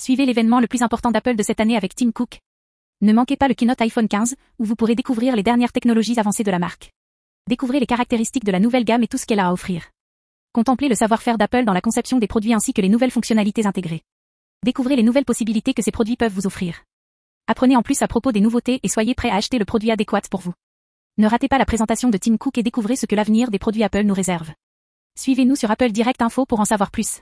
Suivez l'événement le plus important d'Apple de cette année avec Tim Cook. Ne manquez pas le keynote iPhone 15, où vous pourrez découvrir les dernières technologies avancées de la marque. Découvrez les caractéristiques de la nouvelle gamme et tout ce qu'elle a à offrir. Contemplez le savoir-faire d'Apple dans la conception des produits ainsi que les nouvelles fonctionnalités intégrées. Découvrez les nouvelles possibilités que ces produits peuvent vous offrir. Apprenez en plus à propos des nouveautés et soyez prêt à acheter le produit adéquat pour vous. Ne ratez pas la présentation de Tim Cook et découvrez ce que l'avenir des produits Apple nous réserve. Suivez-nous sur Apple Direct Info pour en savoir plus.